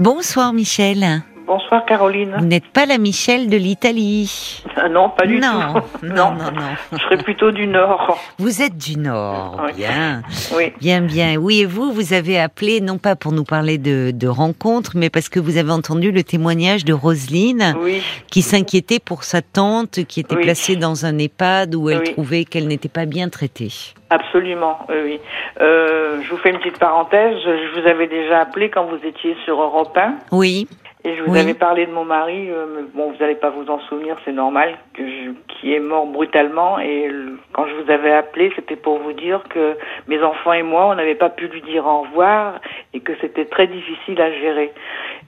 Bonsoir Michel. Bonsoir Caroline. Vous n'êtes pas la Michel de l'Italie. Ah non, pas du non, tout. non, non, non. Je serais plutôt du Nord. Vous êtes du Nord, Oui. bien. Oui. Bien, bien. Oui, et vous, vous avez appelé, non pas pour nous parler de, de rencontres, mais parce que vous avez entendu le témoignage de Roselyne, Oui, qui s'inquiétait pour sa tante, qui était Oui. placée dans un EHPAD où elle trouvait qu'elle n'était pas bien traitée. absolument. Oui, oui. Euh, je vous fais une petite parenthèse. Je vous avais déjà appelé quand vous étiez sur Europe 1 Oui, et je vous Oui. avais parlé de mon mari. euh, mais bon, vous n'allez pas vous en souvenir, c'est normal, que je- qui est mort brutalement. Et le- quand je vous avais appelé, c'était pour vous dire que mes enfants et moi, on n'avait pas pu lui dire au revoir et que c'était très difficile à gérer.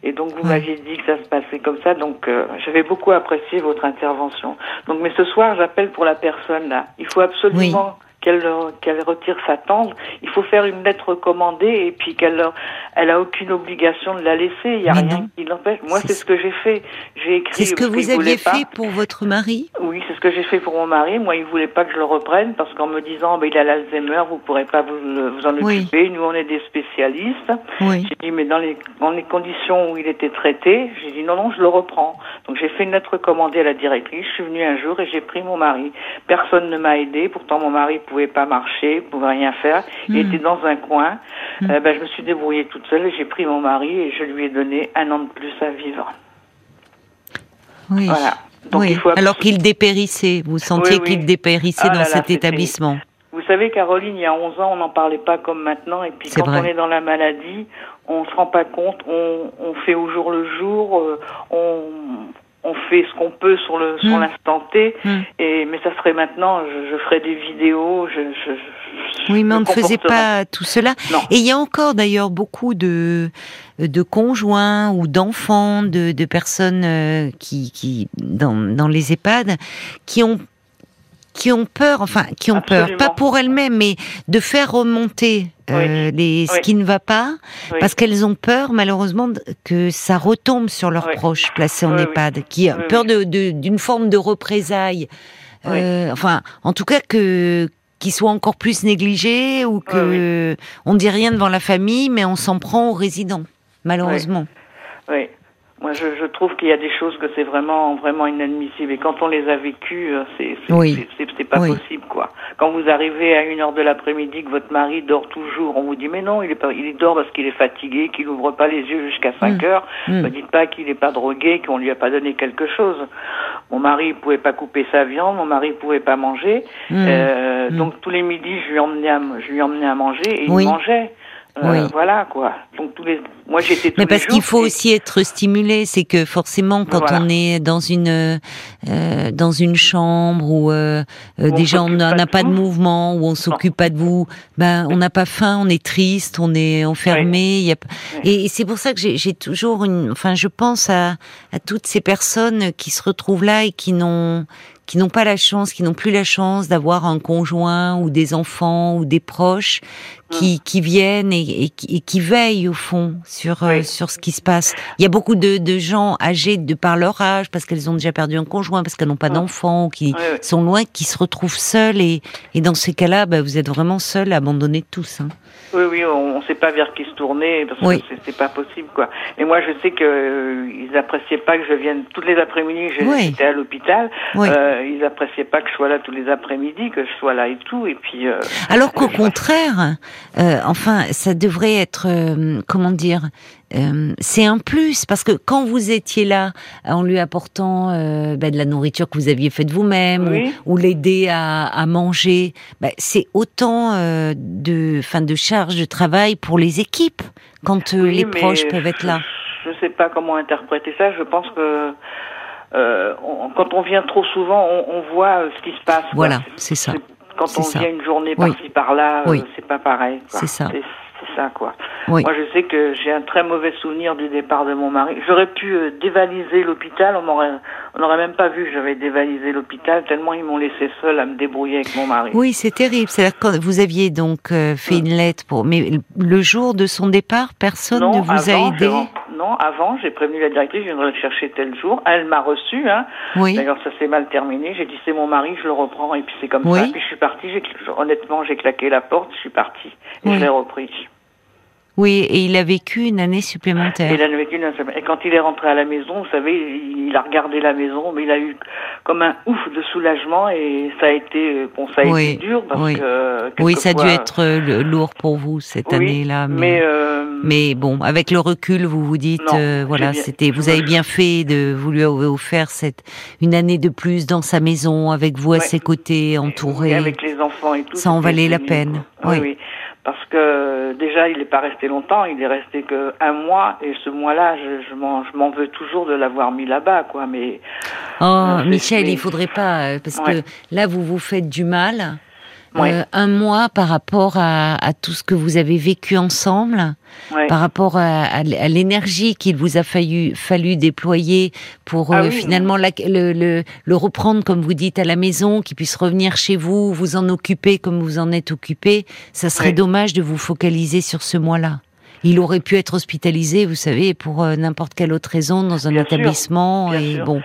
Et donc vous Oui. m'aviez dit que ça se passait comme ça, donc euh, j'avais beaucoup apprécié votre intervention. Donc mais ce soir j'appelle pour la personne là. Il faut absolument qu'elle qu'elle retire sa tante. Il faut faire une lettre recommandée et puis qu'elle elle a aucune obligation de la laisser. Il y a Mais rien non. qui l'empêche. Moi C'est ce- que j'ai fait. J'ai écrit. c'est ce que vous aviez pas. fait pour votre mari? Oui, c'est ce que j'ai fait pour mon mari. Moi, il voulait pas que je le reprenne parce qu'en me disant, ben, il a l'Alzheimer, vous pourrez pas vous, vous en Oui. occuper. Nous, on est des spécialistes. Oui. J'ai dit, mais dans les, dans les conditions où il était traité, j'ai dit, non, non, je le reprends. Donc, j'ai fait une lettre recommandée à la directrice. Je suis venue un jour et j'ai pris mon mari. Personne ne m'a aidé. Pourtant, mon mari pouvait pas marcher, pouvait rien faire. Il Hmm. était dans un coin. Hmm. Euh, ben, je me suis débrouillée toute seule et j'ai pris mon mari et je lui ai donné un an de plus à vivre. Oui. Voilà. Donc, oui. il faut Alors qu'il dépérissait, vous sentiez Oui, oui. qu'il dépérissait Ah dans là cet établissement. Vous savez, Caroline, il y a 11 ans, on n'en parlait pas comme maintenant. Et puis quand vrai. on est dans la maladie, on se rend pas compte. On, on fait au jour le jour. euh, on, on fait ce qu'on peut sur le sur Mm. l'instant T. Mm. Et mais ça serait maintenant. Je, je ferais des vidéos. Je, je, je- Oui, mais on ne faisait pas tout cela. Non. Et il y a encore d'ailleurs beaucoup de, de conjoints ou d'enfants, de, de personnes euh, qui, qui dans, dans les EHPAD, qui ont qui ont peur, enfin qui ont peur, pas pour elles-mêmes, mais de faire remonter euh, les, ce Oui. qui ne va pas, Oui. parce qu'elles ont peur malheureusement que ça retombe sur leurs proches placés en. EHPAD, qui ont peur de- de- d'une forme de représailles. Euh, enfin en tout cas que qu'ils soient encore plus négligés ou que on dit rien devant la famille, mais on s'en prend aux résidents, malheureusement. Oui. Moi, je, je trouve qu'il y a des choses que c'est vraiment, vraiment inadmissible. Et quand on les a vécues, euh, c'est, c'est, Oui. pas Oui. possible, quoi. Quand vous arrivez à une heure de l'après-midi, que votre mari dort toujours, on vous dit, mais non, il est pas, il dort parce qu'il est fatigué, qu'il ouvre pas les yeux jusqu'à 5 Mm. heures. Mm. Ne dites pas qu'il n'est pas drogué, qu'on lui a pas donné quelque chose. Mon mari il pouvait pas couper sa viande, mon mari pouvait pas manger. Mm. Euh, Mm. Donc tous les midis, je lui emmenais à, je lui emmenais à manger et Oui. il mangeait. Euh, Oui. Voilà quoi. Donc tous les, moi j'étais Mais parce qu'il faut et- aussi être stimulé, c'est que forcément quand Voilà. on est dans une euh, dans une chambre où euh, Où déjà on n'a pas de vous. mouvement, où on s'occupe pas de vous, ben on n'a pas faim, on est triste, on est enfermé. Y a... Oui. Et, et c'est pour ça que j'ai j'ai toujours une, enfin je pense à à toutes ces personnes qui se retrouvent là et qui n'ont qui n'ont pas la chance, qui n'ont plus la chance d'avoir un conjoint ou des enfants ou des proches qui, qui viennent et, et qui- et qui veillent au fond sur euh, sur ce qui se passe. Il y a beaucoup de, de gens âgés de par leur âge, parce qu'elles ont déjà perdu un conjoint, parce qu'elles n'ont pas Mm. d'enfants, qui Oui, sont loin, qui se retrouvent seuls et, et dans ces cas-là, bah, vous êtes vraiment seuls, abandonnés tous. Hein. Oui, oui, on ne sait pas vers qui se tourner parce que c'est- c'est pas possible, quoi. Et moi, je sais que euh, ils appréciaient pas que je vienne toutes les après-midi. J'étais à l'hôpital. Euh, ils appréciaient pas que je sois là tous les après-midi, que je sois là et tout. Et puis. euh, Alors qu'au contraire, euh, enfin, ça devrait être, euh, comment dire, euh, c'est un plus parce que quand vous étiez là, en lui apportant euh, ben, de la nourriture que vous aviez faite vous-même Oui. ou, ou l'aider à, à manger, ben, c'est autant euh, de, enfin, de charges de travail pour les équipes quand euh, Oui, les proches peuvent être là. Je sais pas comment interpréter ça. Je pense que euh, on- quand on vient trop souvent, on, on voit ce qui se passe. Voilà, c'est ça. Quand on ça. vient une journée Oui. par-ci par-là, euh, Oui. c'est pas pareil. C'est ça. C'est ça, quoi. Oui. Moi, je sais que j'ai un très mauvais souvenir du départ de mon mari. J'aurais pu euh, dévaliser l'hôpital. On m'aurait, on n'aurait même pas vu que j'avais dévalisé l'hôpital tellement ils m'ont laissé seule à me débrouiller avec mon mari. Oui, c'est terrible. C'est-à-dire quand vous aviez donc euh, fait Mm. une lettre pour, mais le jour de son départ, personne non, ne vous a aidé? Non, avant, j'ai prévenu la directrice, je viendrai le chercher tel jour. Elle m'a reçu, hein. Oui. D'ailleurs, ça s'est mal terminé. J'ai dit, c'est mon mari, je le reprends, et puis c'est comme Oui. ça. Puis je suis partie, j'ai, honnêtement, j'ai claqué la porte, je suis partie, et Oui. je l'ai repris. Oui, et il a vécu une année supplémentaire. Il a vécu une année Et quand il est rentré à la maison, vous savez, il a regardé la maison, mais il a eu comme un ouf de soulagement et ça a été, bon, ça a été dur parce oui. que. Oui, ça a dû être euh, lourd pour vous cette année-là. Mais, mais, euh, mais, bon, avec le recul, vous vous dites, euh, voilà, c'était, vous avez bien fait de, vous lui avez offert cette, une année de plus dans sa maison, avec vous à ses côtés, entouré. avec les enfants et tout. Ça en valait la peine. Oui, oui parce que déjà il n'est pas resté longtemps, il est resté que un mois et ce mois-là, je, je m'en veux toujours de l'avoir mis là-bas, quoi. Mais oh, Michel, il faudrait pas euh, parce que là vous vous faites du mal. Euh, un mois par rapport à, à, tout ce que vous avez vécu ensemble, par rapport à, à, l'énergie qu'il vous a fallu, fallu déployer pour ah euh, finalement la, le, le, le, reprendre, comme vous dites, à la maison, qu'il puisse revenir chez vous, vous en occuper comme vous en êtes occupé. Ça serait dommage de vous focaliser sur ce mois-là. Il aurait pu être hospitalisé, vous savez, pour euh, n'importe quelle autre raison dans un établissement. et bon.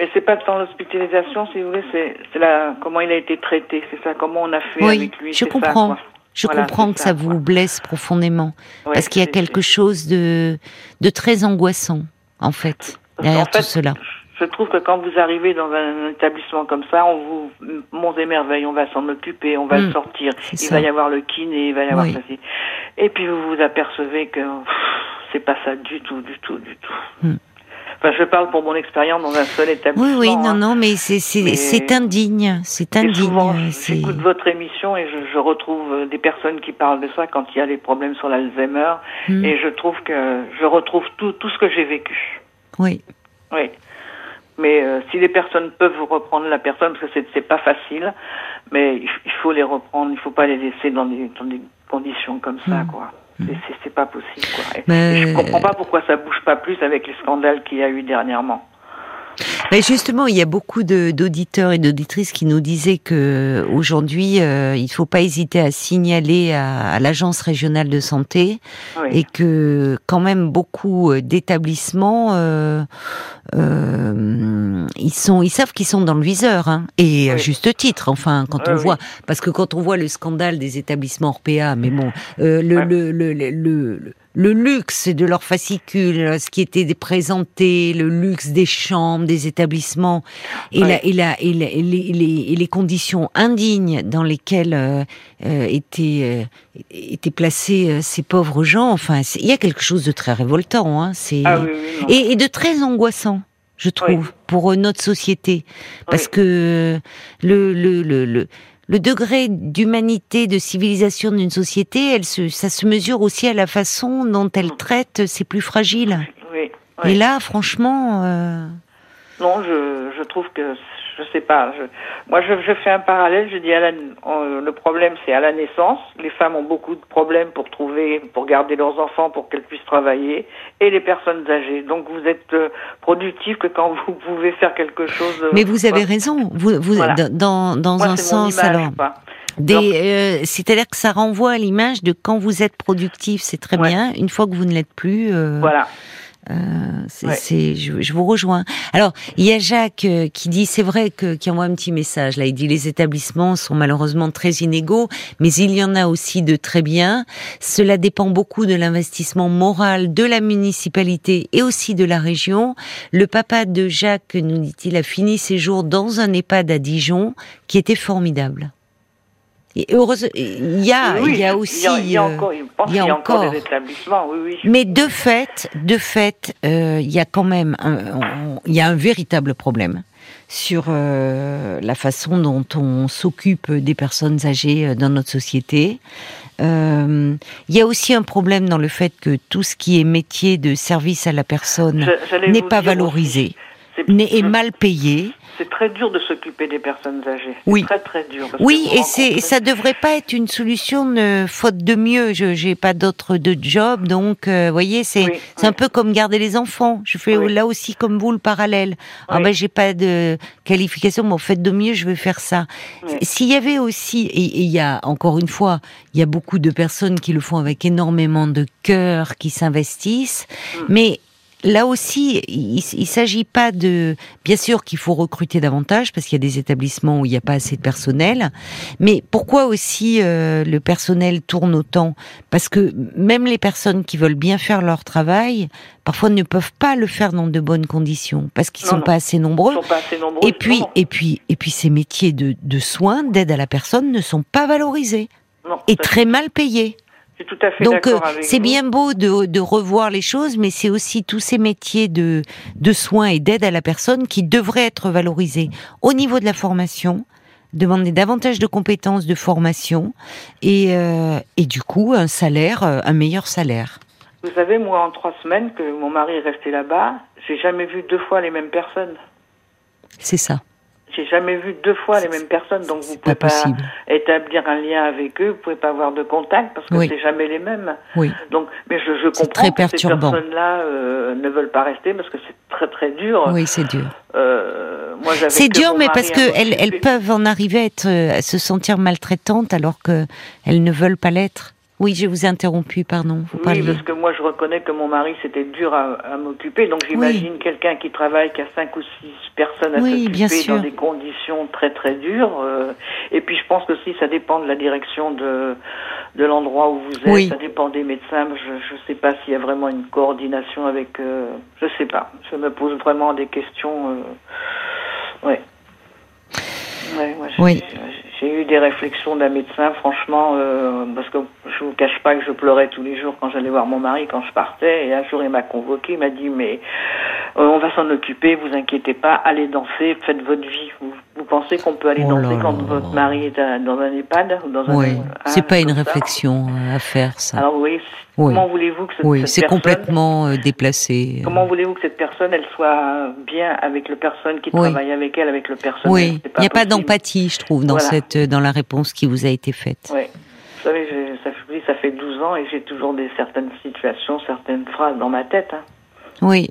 Mais c'est pas tant l'hospitalisation, si vous voulez, c'est la comment il a été traité, c'est ça, comment on a fait avec lui. Je comprends. je comprends que ça, vous blesse profondément, parce qu'il y a quelque chose de de très angoissant, en fait, derrière tout cela. Je trouve que quand vous arrivez dans un établissement comme ça, on vous, et merveilles, on va s'en occuper, on va le hmm. sortir. Il va y avoir le kiné, il va y avoir ça. Et puis vous vous apercevez que c'est pas ça du tout, du tout, du tout. Hmm. Enfin, je parle pour mon expérience dans un seul établissement. Oui, oui, non, hein. non, mais c'est c'est indigne, c'est indigne. Souvent, j'écoute votre émission et je, je, retrouve euh, des personnes qui parlent de ça quand il y a des problèmes sur l'Alzheimer, hmm. et je trouve que je retrouve tout tout ce que j'ai vécu. Oui. Oui. Mais euh, si les personnes peuvent reprendre la personne, parce que c'est pas facile, mais il faut les reprendre, il faut pas les laisser dans des, dans des conditions comme ça, hmm. quoi. C'est pas possible. Quoi. Mais... je comprends pas pourquoi ça bouge pas plus avec les scandales qu'il y a eu dernièrement. Mais justement, il y a beaucoup d'auditeurs et d'auditrices qui nous disaient que aujourd'hui, euh, il faut pas hésiter à signaler à, l'agence régionale de santé et que quand même beaucoup euh, d'établissements, euh, euh, ils sont, ils savent qu'ils sont dans le viseur hein, et à juste titre. Enfin, quand on voit, parce que quand on voit le scandale des établissements Orpea, mais bon, euh, le, le, le, le le luxe de leurs fascicules, ce qui était présenté, le luxe des chambres, des établissements, et, la, et, la, et, les, les, les, conditions indignes dans lesquelles euh, euh étaient, euh, étaient placés euh, ces pauvres gens. Enfin, il y a quelque chose de très révoltant, hein, c'est ah et, et, de très angoissant. Je trouve pour notre société, parce que le, le, le, le le degré d'humanité, de civilisation d'une société, elle se, ça se mesure aussi à la façon dont elle traite ses plus fragiles. Oui. Et là, franchement. Euh... Non, je, je trouve que je sais pas. Je, moi, je, je, fais un parallèle. Je dis, à la, le problème, c'est à la naissance. Les femmes ont beaucoup de problèmes pour trouver, pour garder leurs enfants, pour qu'elles puissent travailler, et les personnes âgées. Donc, vous êtes euh, productif que quand vous pouvez faire quelque chose. Euh, Mais vous avez raison. Vous, vous dans dans un sens alors. Euh, c'est-à-dire que ça renvoie à l'image de quand vous êtes productif, c'est très bien. Une fois que vous ne l'êtes plus, voilà. Euh, c'est, je, je, vous rejoins. Alors, il y a Jacques euh, qui dit, c'est vrai que qui envoie un petit message là. Il dit les établissements sont malheureusement très inégaux, mais il y en a aussi de très bien. Cela dépend beaucoup de l'investissement moral de la municipalité et aussi de la région. Le papa de Jacques, nous dit-il, a fini ses jours dans un EHPAD à Dijon, qui était formidable. Et heureusement, il y a, il y a aussi, il y a, encore, il y a encore des établissements, oui, oui. Mais de fait, de fait, euh, il y a quand même, un, il y a un véritable problème sur euh, la façon dont on s'occupe des personnes âgées euh, dans notre société. Euh, il y a aussi un problème dans le fait que tout ce qui est métier de service à la personne n'est pas valorisé, est mal payé c'est très dur de s'occuper des personnes âgées. Oui. Très très dur. Oui, et c'est ça devrait pas être une solution faute de mieux. Je j'ai pas d'autre de job, donc vous euh, voyez, c'est c'est un peu comme garder les enfants. Je fais là aussi comme vous le parallèle. Ah ben j'ai pas de qualification, mais au fait de mieux, je vais faire ça. S'il y avait aussi, et il y a encore une fois, il y a beaucoup de personnes qui le font avec énormément de cœur, qui s'investissent, mm. mais là aussi, il, il s'agit pas de, bien sûr qu'il faut recruter davantage parce qu'il y a des établissements où il n'y a pas assez de personnel. Mais pourquoi aussi euh, le personnel tourne autant? Parce que même les personnes qui veulent bien faire leur travail, parfois ne peuvent pas le faire dans de bonnes conditions parce qu'ils sont pas assez nombreux. Sont pas assez nombreux. Et puis, et puis, et puis, ces métiers de, de soins, d'aide à la personne, ne sont pas valorisés Non, et très mal payés. Je suis tout à fait Donc euh, c'est bien beau de, de revoir les choses, mais c'est aussi tous ces métiers de, de soins et d'aide à la personne qui devraient être valorisés au niveau de la formation, demander davantage de compétences de formation et, euh, et du coup un salaire, euh, un meilleur salaire. Vous savez, moi, en trois semaines que mon mari est resté là-bas, j'ai jamais vu deux fois les mêmes personnes. C'est ça. J'ai jamais vu deux fois les mêmes personnes, donc vous pouvez Pas établir un lien avec eux, vous pouvez pas avoir de contact parce que Oui. c'est jamais les mêmes. Oui. Donc, mais je, je C'est comprends très que ces perturbant. personnes-là euh, ne veulent pas rester parce que c'est très très dur. Oui, c'est dur. Euh, C'est dur, mais parce à que elles, peuvent en arriver à, être, euh, à se sentir maltraitantes alors que elles ne veulent pas l'être. Oui, je vous ai interrompu, pardon. Vous Oui, parce que moi je reconnais que mon mari c'était dur à, à m'occuper, donc j'imagine quelqu'un qui travaille, qui a cinq ou six personnes à Oui, s'occuper dans des conditions très très dures. euh, et puis je pense que si ça dépend de la direction de de l'endroit où vous êtes, Oui. ça dépend des médecins. Je je sais pas s'il y a vraiment une coordination avec. Euh, je sais pas. Je me pose vraiment des questions. Euh, ouais. Ouais, Oui. J'ai eu des réflexions d'un médecin, franchement, euh, parce que je vous cache pas que je pleurais tous les jours quand j'allais voir mon mari quand je partais. Et un jour, il m'a convoqué, il m'a dit mais euh, on va s'en occuper, vous inquiétez pas, allez danser, faites votre vie. Pensez qu'on peut aller Oh danser quand là. votre mari est à- dans un EHPAD ou dans un Oui, hein, c'est pas une ça réflexion euh, à faire, ça. Alors oui, comment voulez-vous que cette, oui, c'est complètement euh, déplacé. Comment voulez-vous que cette personne, elle soit bien avec le personne qui Oui. travaille avec elle, avec le personnel? Oui, il n'y a pas d'empathie, je trouve, dans Voilà. cette, euh, dans la réponse qui vous a été faite. Oui. Vous savez, ça, fait 12 ans et j'ai toujours des certaines situations, certaines phrases dans ma tête. hein. Oui.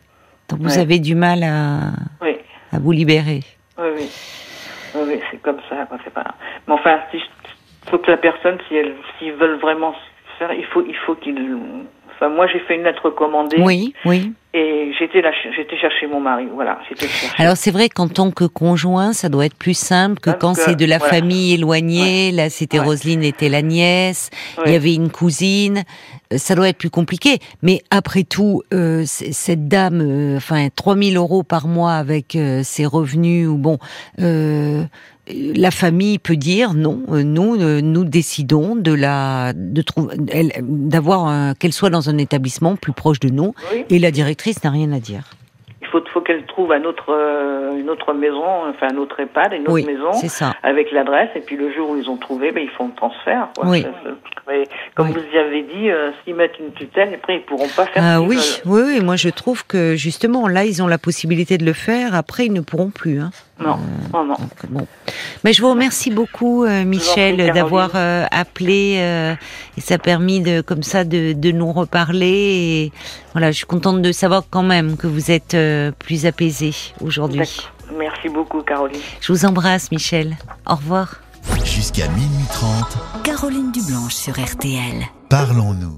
Donc vous Ouais. avez du mal à, Oui, à vous libérer. oui, oui. Oui, c'est comme ça, quoi, c'est pas... Mais enfin, il faut que la personne, si elle, s'ils veulent vraiment faire, il faut, il faut qu'ils... Enfin, moi, j'ai fait une lettre recommandée Oui, oui. Et j'étais là, j'étais chercher mon mari, voilà. Alors c'est vrai qu'en tant que conjoint, ça doit être plus simple que Parce quand que, c'est de la voilà. famille éloignée. Là, c'était Ouais. Roselyne était la nièce. Il y avait une cousine. Euh, Ça doit être plus compliqué. Mais après tout, euh, cette dame, euh, enfin, 3000 euros par mois avec euh, ses revenus ou bon. Euh, la famille peut dire non, euh, nous euh, nous décidons de la de trouver d'avoir qu'elle soit dans un établissement plus proche de nous Oui. et la directrice n'a rien à dire. Il faut, faut qu'elle trouve un autre, euh, une autre maison, enfin un autre EHPAD, une autre Oui, maison, ça. avec l'adresse, et puis le jour où ils ont trouvé, ben, ils font le transfert. quoi. Oui. Mais comme Oui. vous y avez dit, euh, s'ils mettent une tutelle, après ils pourront pas faire Ah oui, veulent. oui, oui, moi je trouve que justement là ils ont la possibilité de le faire, après ils ne pourront plus. Hein. Non, non, non. Donc, bon. Mais je vous remercie beaucoup euh, Michel d'avoir euh, appelé euh, et ça a permis de comme ça de, de nous reparler et voilà, je suis contente de savoir quand même que vous êtes euh, plus apaisé aujourd'hui. Merci beaucoup, Caroline. Je vous embrasse Michel. Au revoir. Jusqu'à minuit 30, Caroline Dublanche sur RTL. parlons-nous.